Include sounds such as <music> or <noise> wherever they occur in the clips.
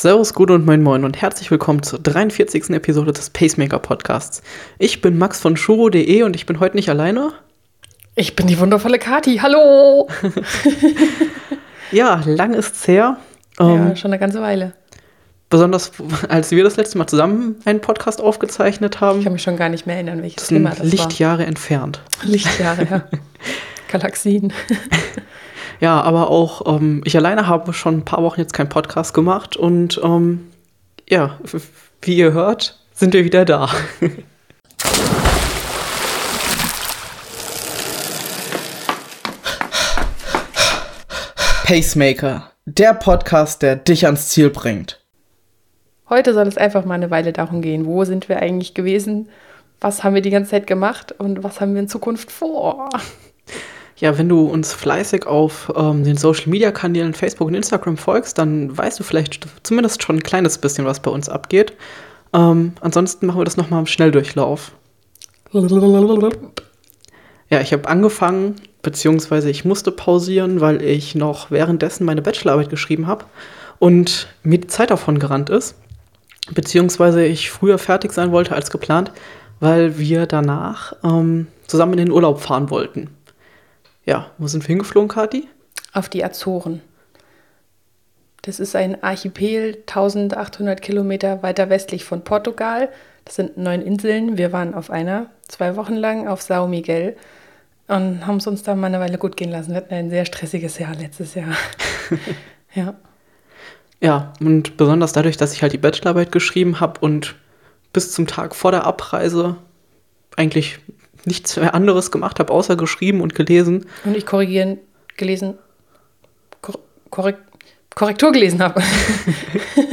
Servus, Gute und Moin Moin und herzlich willkommen zur 43. Episode des Pacemaker Podcasts. Ich bin Max von Shuro.de und ich bin heute nicht alleine. Ich bin die wundervolle Kati. Hallo! <laughs> <laughs> ja, lang ist's her. Ähm, ja, schon eine ganze Weile. Besonders als wir das letzte Mal zusammen einen Podcast aufgezeichnet haben. Ich kann mich schon gar nicht mehr erinnern, welches das Thema das Lichtjahre war. entfernt. Lichtjahre, ja. <laughs> Galaxien. Ja, aber auch ähm, ich alleine habe schon ein paar Wochen jetzt keinen Podcast gemacht und ähm, ja, wie ihr hört, sind wir wieder da. <laughs> Pacemaker, der Podcast, der dich ans Ziel bringt. Heute soll es einfach mal eine Weile darum gehen, wo sind wir eigentlich gewesen, was haben wir die ganze Zeit gemacht und was haben wir in Zukunft vor. Ja, wenn du uns fleißig auf ähm, den Social Media Kanälen Facebook und Instagram folgst, dann weißt du vielleicht zumindest schon ein kleines bisschen, was bei uns abgeht. Ähm, ansonsten machen wir das nochmal im Schnelldurchlauf. Ja, ich habe angefangen, beziehungsweise ich musste pausieren, weil ich noch währenddessen meine Bachelorarbeit geschrieben habe und mir die Zeit davon gerannt ist. Beziehungsweise ich früher fertig sein wollte als geplant, weil wir danach ähm, zusammen in den Urlaub fahren wollten. Ja, wo sind wir hingeflogen, Kathi? Auf die Azoren. Das ist ein Archipel 1800 Kilometer weiter westlich von Portugal. Das sind neun Inseln. Wir waren auf einer, zwei Wochen lang auf Sao Miguel und haben es uns da mal eine Weile gut gehen lassen. Wir hatten ein sehr stressiges Jahr letztes Jahr. <laughs> ja. Ja, und besonders dadurch, dass ich halt die Bachelorarbeit geschrieben habe und bis zum Tag vor der Abreise eigentlich nichts mehr anderes gemacht habe, außer geschrieben und gelesen. Und ich korrigieren, gelesen, korrekt, Korrektur gelesen habe.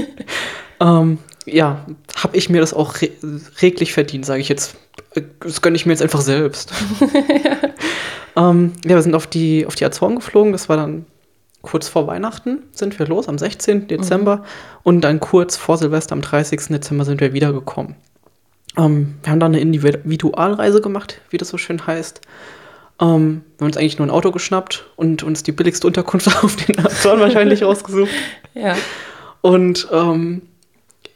<laughs> ähm, ja, habe ich mir das auch re reglich verdient, sage ich jetzt. Das gönne ich mir jetzt einfach selbst. <laughs> ähm, ja, wir sind auf die, auf die Azoren geflogen. Das war dann kurz vor Weihnachten sind wir los, am 16. Dezember. Mhm. Und dann kurz vor Silvester, am 30. Dezember, sind wir wiedergekommen. Ähm, wir haben da eine Individualreise gemacht, wie das so schön heißt. Ähm, wir haben uns eigentlich nur ein Auto geschnappt und uns die billigste Unterkunft <laughs> auf den Azoren wahrscheinlich <laughs> rausgesucht. Ja. Und ähm,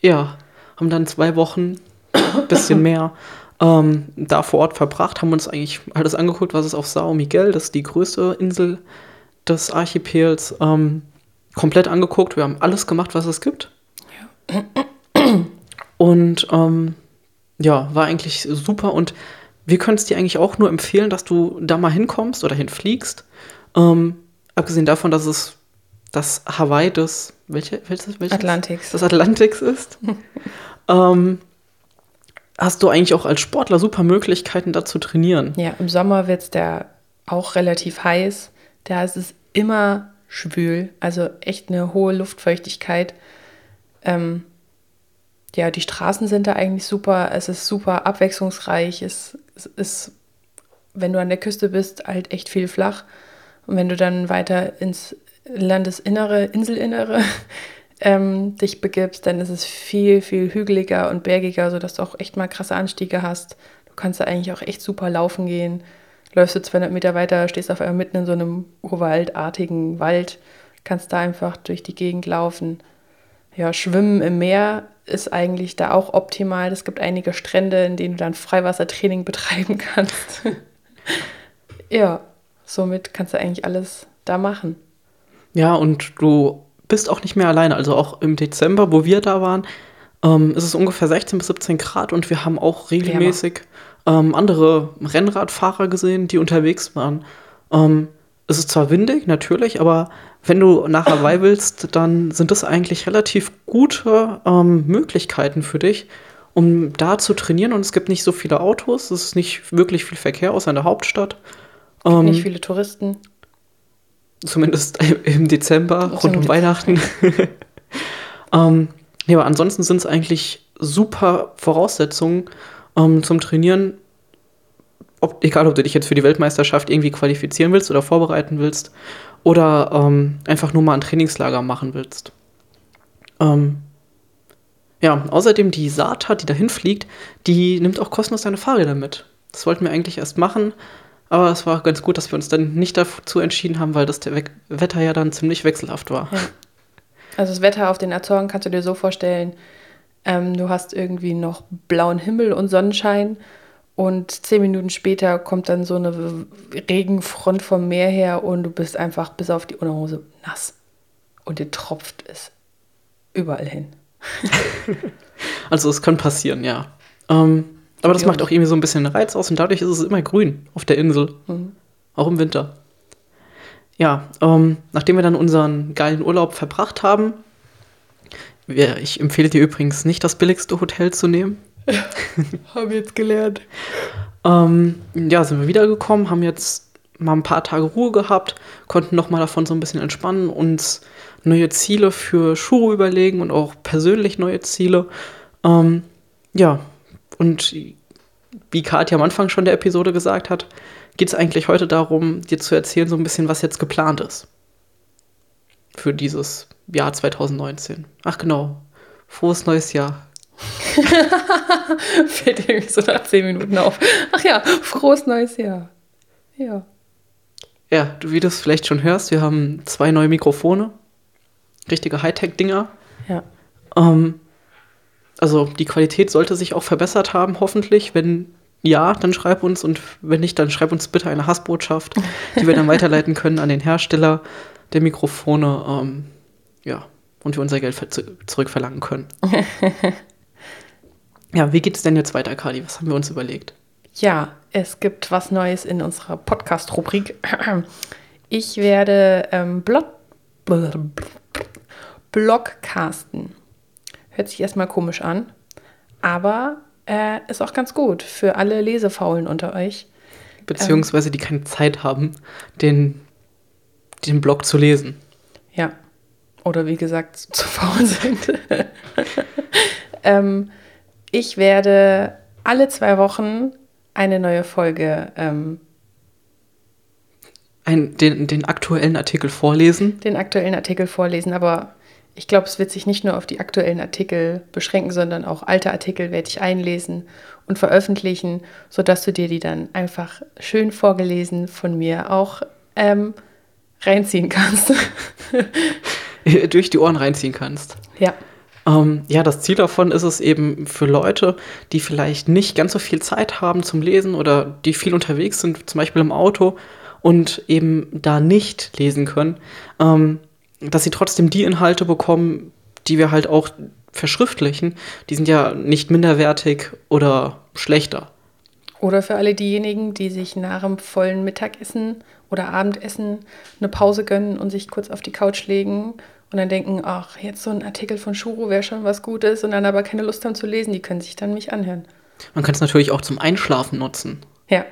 ja, haben dann zwei Wochen, bisschen mehr, ähm, da vor Ort verbracht, haben uns eigentlich alles angeguckt, was es auf Sao Miguel, das ist die größte Insel des Archipels, ähm, komplett angeguckt. Wir haben alles gemacht, was es gibt. Ja. Und ähm, ja, war eigentlich super und wir können es dir eigentlich auch nur empfehlen, dass du da mal hinkommst oder hinfliegst. Ähm, abgesehen davon, dass es das Hawaii des welche, welches, welches? Atlantiks. des Atlantiks ist, <laughs> ähm, hast du eigentlich auch als Sportler super Möglichkeiten, da zu trainieren. Ja, im Sommer wird es da auch relativ heiß. Da ist es immer schwül, also echt eine hohe Luftfeuchtigkeit. Ähm, ja, die Straßen sind da eigentlich super. Es ist super abwechslungsreich. Es, es ist, wenn du an der Küste bist, halt echt viel flach. Und wenn du dann weiter ins Landesinnere, Inselinnere <laughs> ähm, dich begibst, dann ist es viel, viel hügeliger und bergiger, sodass du auch echt mal krasse Anstiege hast. Du kannst da eigentlich auch echt super laufen gehen. Läufst du 200 Meter weiter, stehst auf einmal mitten in so einem urwaldartigen Wald, kannst da einfach durch die Gegend laufen. Ja, Schwimmen im Meer ist eigentlich da auch optimal. Es gibt einige Strände, in denen du dann Freiwassertraining <laughs> betreiben kannst. <laughs> ja, somit kannst du eigentlich alles da machen. Ja, und du bist auch nicht mehr alleine. Also auch im Dezember, wo wir da waren, ähm, ist es ungefähr 16 bis 17 Grad und wir haben auch regelmäßig ähm, andere Rennradfahrer gesehen, die unterwegs waren. Ähm, es ist zwar windig, natürlich, aber wenn du nach Hawaii willst, dann sind das eigentlich relativ gute ähm, Möglichkeiten für dich, um da zu trainieren. Und es gibt nicht so viele Autos, es ist nicht wirklich viel Verkehr außer in der Hauptstadt. Ähm, nicht viele Touristen. Zumindest <laughs> im Dezember, rund um. Weihnachten. <laughs> ähm, ja, aber ansonsten sind es eigentlich super Voraussetzungen ähm, zum Trainieren. Ob, egal, ob du dich jetzt für die Weltmeisterschaft irgendwie qualifizieren willst oder vorbereiten willst oder ähm, einfach nur mal ein Trainingslager machen willst. Ähm, ja, außerdem die Sata, die dahin fliegt, die nimmt auch kostenlos deine Fahrräder mit. Das wollten wir eigentlich erst machen, aber es war ganz gut, dass wir uns dann nicht dazu entschieden haben, weil das We Wetter ja dann ziemlich wechselhaft war. Ja. Also das Wetter auf den Azoren kannst du dir so vorstellen, ähm, du hast irgendwie noch blauen Himmel und Sonnenschein und zehn Minuten später kommt dann so eine Regenfront vom Meer her und du bist einfach bis auf die Unterhose nass. Und dir tropft es überall hin. <laughs> also es kann passieren, ja. Ähm, aber das macht auch irgendwie so ein bisschen Reiz aus und dadurch ist es immer grün auf der Insel. Mhm. Auch im Winter. Ja, ähm, nachdem wir dann unseren geilen Urlaub verbracht haben, ich empfehle dir übrigens nicht, das billigste Hotel zu nehmen. <laughs> haben jetzt gelernt. Ähm, ja, sind wir wiedergekommen, haben jetzt mal ein paar Tage Ruhe gehabt, konnten noch mal davon so ein bisschen entspannen, uns neue Ziele für Shuro überlegen und auch persönlich neue Ziele. Ähm, ja, und wie Katja am Anfang schon der Episode gesagt hat, geht es eigentlich heute darum, dir zu erzählen, so ein bisschen, was jetzt geplant ist. Für dieses Jahr 2019. Ach genau. Frohes neues Jahr. <laughs> Fällt irgendwie so nach zehn Minuten auf. Ach ja, frohes neues Jahr. Ja. Ja, wie du es vielleicht schon hörst, wir haben zwei neue Mikrofone. Richtige Hightech-Dinger. Ja. Ähm, also die Qualität sollte sich auch verbessert haben, hoffentlich. Wenn ja, dann schreib uns und wenn nicht, dann schreib uns bitte eine Hassbotschaft, die wir dann <laughs> weiterleiten können an den Hersteller der Mikrofone. Ähm, ja, und wir unser Geld zurückverlangen können. <laughs> ja, wie geht es denn jetzt weiter, Kali? Was haben wir uns überlegt? Ja, es gibt was Neues in unserer Podcast-Rubrik. <clears throat> Ich werde ähm, Blog Blogcasten. Hört sich erstmal komisch an, aber äh, ist auch ganz gut für alle Lesefaulen unter euch. Beziehungsweise die keine Zeit haben, den, den Blog zu lesen. Ja. Oder wie gesagt, zu <laughs> faul sind. <laughs> ähm, ich werde alle zwei Wochen eine neue Folge ähm, ein, den, den aktuellen Artikel vorlesen. Den aktuellen Artikel vorlesen, aber ich glaube, es wird sich nicht nur auf die aktuellen Artikel beschränken, sondern auch alte Artikel werde ich einlesen und veröffentlichen, sodass du dir die dann einfach schön vorgelesen von mir auch ähm, reinziehen kannst. <laughs> Durch die Ohren reinziehen kannst. Ja. Ähm, ja, das Ziel davon ist es eben für Leute, die vielleicht nicht ganz so viel Zeit haben zum Lesen oder die viel unterwegs sind, zum Beispiel im Auto und eben da nicht lesen können, ähm, dass sie trotzdem die Inhalte bekommen, die wir halt auch verschriftlichen. Die sind ja nicht minderwertig oder schlechter. Oder für alle diejenigen, die sich nach dem vollen Mittagessen oder Abendessen eine Pause gönnen und sich kurz auf die Couch legen und dann denken, ach, jetzt so ein Artikel von Shuro wäre schon was Gutes und dann aber keine Lust haben zu lesen, die können sich dann mich anhören. Man kann es natürlich auch zum Einschlafen nutzen. Ja.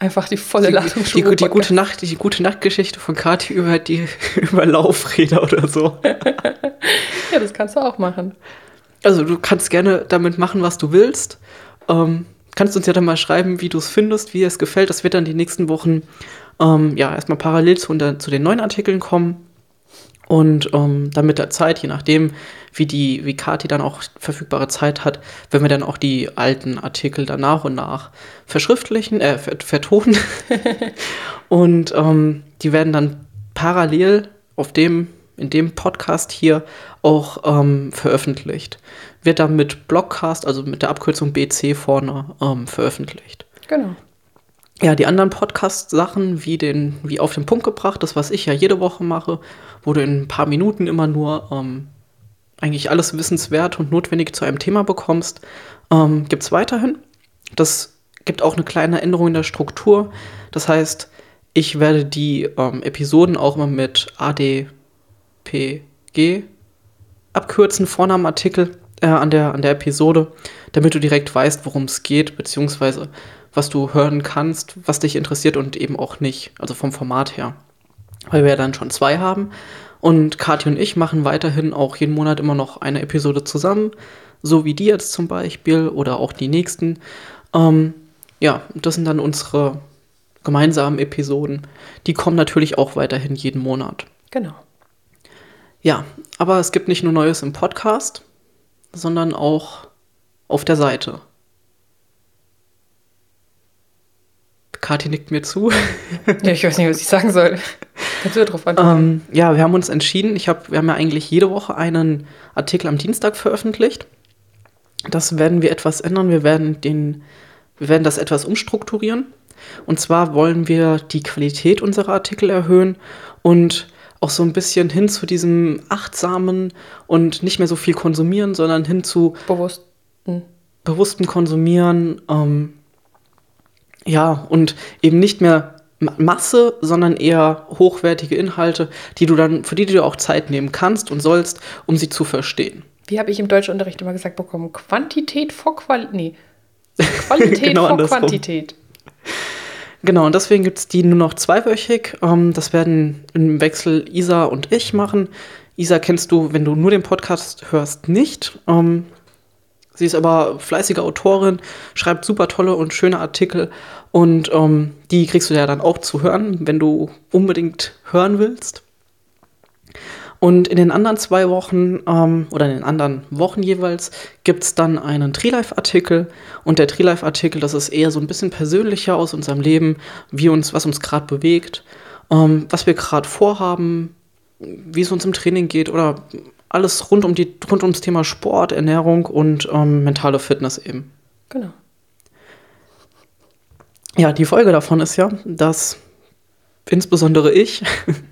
Einfach die volle Ladung die, die, die, gute Nacht, die gute Nachtgeschichte von Kati über die <laughs> über Laufräder oder so. <laughs> ja, das kannst du auch machen. Also du kannst gerne damit machen, was du willst. Ähm, kannst uns ja dann mal schreiben, wie du es findest, wie es gefällt. Das wird dann die nächsten Wochen ähm, ja erstmal parallel zu, zu den neuen Artikeln kommen. Und ähm, dann mit der Zeit, je nachdem, wie die, wie Kati dann auch verfügbare Zeit hat, wenn wir dann auch die alten Artikel dann nach und nach verschriftlichen, äh, vertonen. <laughs> und ähm, die werden dann parallel auf dem, in dem Podcast hier auch ähm, veröffentlicht. Wird dann mit Blogcast, also mit der Abkürzung BC vorne, ähm, veröffentlicht. Genau. Ja, die anderen Podcast-Sachen, wie den, wie auf den Punkt gebracht, das, was ich ja jede Woche mache, wo du in ein paar Minuten immer nur ähm, eigentlich alles wissenswert und notwendig zu einem Thema bekommst, ähm, gibt es weiterhin. Das gibt auch eine kleine Änderung in der Struktur. Das heißt, ich werde die ähm, Episoden auch immer mit ADPG abkürzen, vorne am Artikel, äh, an, der, an der Episode, damit du direkt weißt, worum es geht, beziehungsweise was du hören kannst, was dich interessiert und eben auch nicht, also vom Format her weil wir ja dann schon zwei haben. Und Kathi und ich machen weiterhin auch jeden Monat immer noch eine Episode zusammen, so wie die jetzt zum Beispiel oder auch die nächsten. Ähm, ja, das sind dann unsere gemeinsamen Episoden. Die kommen natürlich auch weiterhin jeden Monat. Genau. Ja, aber es gibt nicht nur Neues im Podcast, sondern auch auf der Seite. Kathi nickt mir zu. <laughs> ja, ich weiß nicht, was ich sagen soll. Kannst du drauf antworten? Ähm, ja, wir haben uns entschieden, ich hab, wir haben ja eigentlich jede Woche einen Artikel am Dienstag veröffentlicht. Das werden wir etwas ändern. Wir werden, den, wir werden das etwas umstrukturieren. Und zwar wollen wir die Qualität unserer Artikel erhöhen und auch so ein bisschen hin zu diesem achtsamen und nicht mehr so viel konsumieren, sondern hin zu Bewussten. bewusstem Konsumieren. Ähm, ja, und eben nicht mehr Ma- Masse, sondern eher hochwertige Inhalte, die du dann, für die du auch Zeit nehmen kannst und sollst, um sie zu verstehen. Wie habe ich im Deutschunterricht immer gesagt bekommen? Quantität vor Qualität. Nee. <laughs> Qualität Genau vor andersrum. Quantität. Genau, und deswegen gibt es die nur noch zweiwöchig. Ähm, das werden im Wechsel Isa und ich machen. Isa kennst du, wenn du nur den Podcast hörst, nicht. Sie ist aber fleißige Autorin, schreibt super tolle und schöne Artikel. Und ähm, die kriegst du ja dann auch zu hören, wenn du unbedingt hören willst. Und in den anderen zwei Wochen ähm, oder in den anderen Wochen jeweils gibt es dann einen Treelife-Artikel. Und der Treelife-Artikel, das ist eher so ein bisschen persönlicher aus unserem Leben, wie uns, was uns gerade bewegt, ähm, was wir gerade vorhaben, wie es uns im Training geht oder alles rund um die rund ums Thema Sport, Ernährung und ähm, mentale Fitness eben. Genau. Ja, die Folge davon ist ja, dass insbesondere ich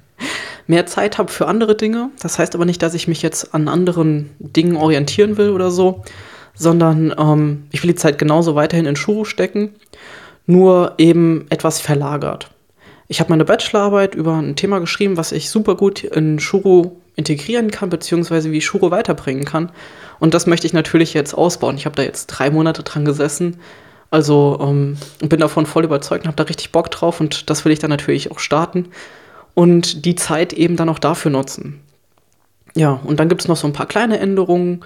<laughs> mehr Zeit habe für andere Dinge. Das heißt aber nicht, dass ich mich jetzt an anderen Dingen orientieren will oder so, sondern ähm, ich will die Zeit genauso weiterhin in Shuru stecken, nur eben etwas verlagert. Ich habe meine Bachelorarbeit über ein Thema geschrieben, was ich super gut in Shuru integrieren kann, beziehungsweise wie Shuro weiterbringen kann. Und das möchte ich natürlich jetzt ausbauen. Ich habe da jetzt drei Monate dran gesessen. Also ähm, bin davon voll überzeugt und habe da richtig Bock drauf und das will ich dann natürlich auch starten und die Zeit eben dann auch dafür nutzen. Ja, und dann gibt es noch so ein paar kleine Änderungen,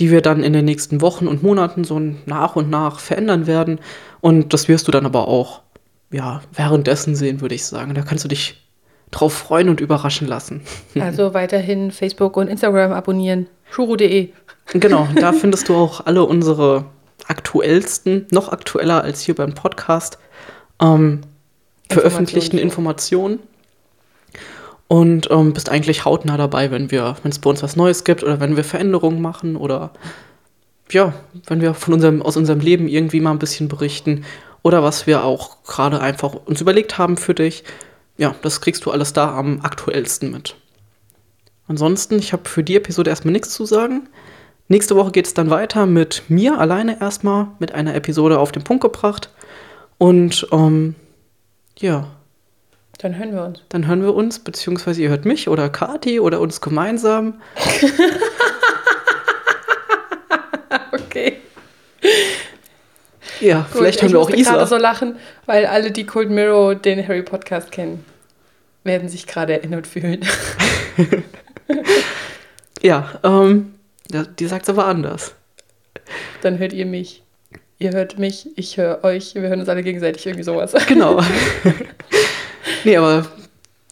die wir dann in den nächsten Wochen und Monaten so nach und nach verändern werden. Und das wirst du dann aber auch, ja, währenddessen sehen, würde ich sagen. Da kannst du dich drauf freuen und überraschen lassen. <laughs> Also weiterhin Facebook und Instagram abonnieren. Shuru.de. Genau, da <laughs> findest du auch alle unsere aktuellsten, noch aktueller als hier beim Podcast, ähm, veröffentlichten Informationen. Und ähm, bist eigentlich hautnah dabei, wenn wir, wenn es bei uns was Neues gibt oder wenn wir Veränderungen machen oder ja, wenn wir von unserem, aus unserem Leben irgendwie mal ein bisschen berichten oder was wir auch gerade einfach uns überlegt haben für dich. Ja, das kriegst du alles da am aktuellsten mit. Ansonsten, ich habe für die Episode erstmal nichts zu sagen. Nächste Woche geht es dann weiter mit mir alleine erstmal, mit einer Episode auf den Punkt gebracht. Und ähm, ja, Dann hören wir uns. dann hören wir uns, beziehungsweise ihr hört mich oder Kati oder uns gemeinsam. <laughs> Ja, vielleicht Gut, hören wir ich auch musste gerade Isa. so lachen, weil alle, die Cold Mirror den Harry Podcast kennen, werden sich gerade erinnert fühlen. <laughs> Ja, ähm, die sagt aber anders. Dann hört ihr mich. Ihr hört mich, ich höre euch. Wir hören uns alle gegenseitig irgendwie sowas. <laughs> Genau. <laughs> nee, aber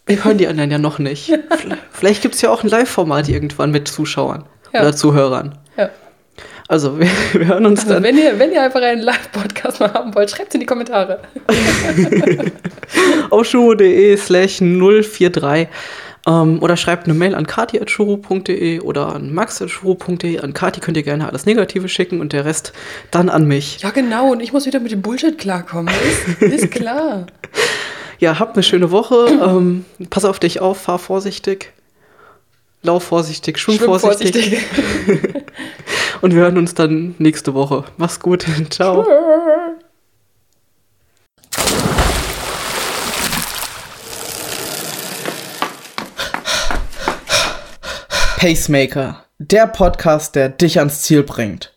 wir hören die anderen ja noch nicht. Vielleicht gibt es ja auch ein Live-Format irgendwann mit Zuschauern Ja. oder Zuhörern. Ja. Also, wir, <laughs> wir hören uns Also dann. wenn ihr, wenn ihr einfach einen Live-Podcast mal haben wollt, schreibt es in die Kommentare. <laughs> auf shuro.de slash 043 ähm, oder schreibt eine Mail an kati.shuro.de oder an max.shuro.de. An Kati könnt ihr gerne alles Negative schicken und der Rest dann an mich. Ja, genau. Und ich muss wieder mit dem Bullshit klarkommen. Ist, ist klar. <laughs> Ja, habt eine schöne Woche. ähm, pass auf dich auf, fahr vorsichtig. Lauf vorsichtig, schwimm, Schwimm vorsichtig. <laughs> Und wir hören uns dann nächste Woche. Mach's gut. <laughs> Ciao. Pacemaker, der Podcast, der dich ans Ziel bringt.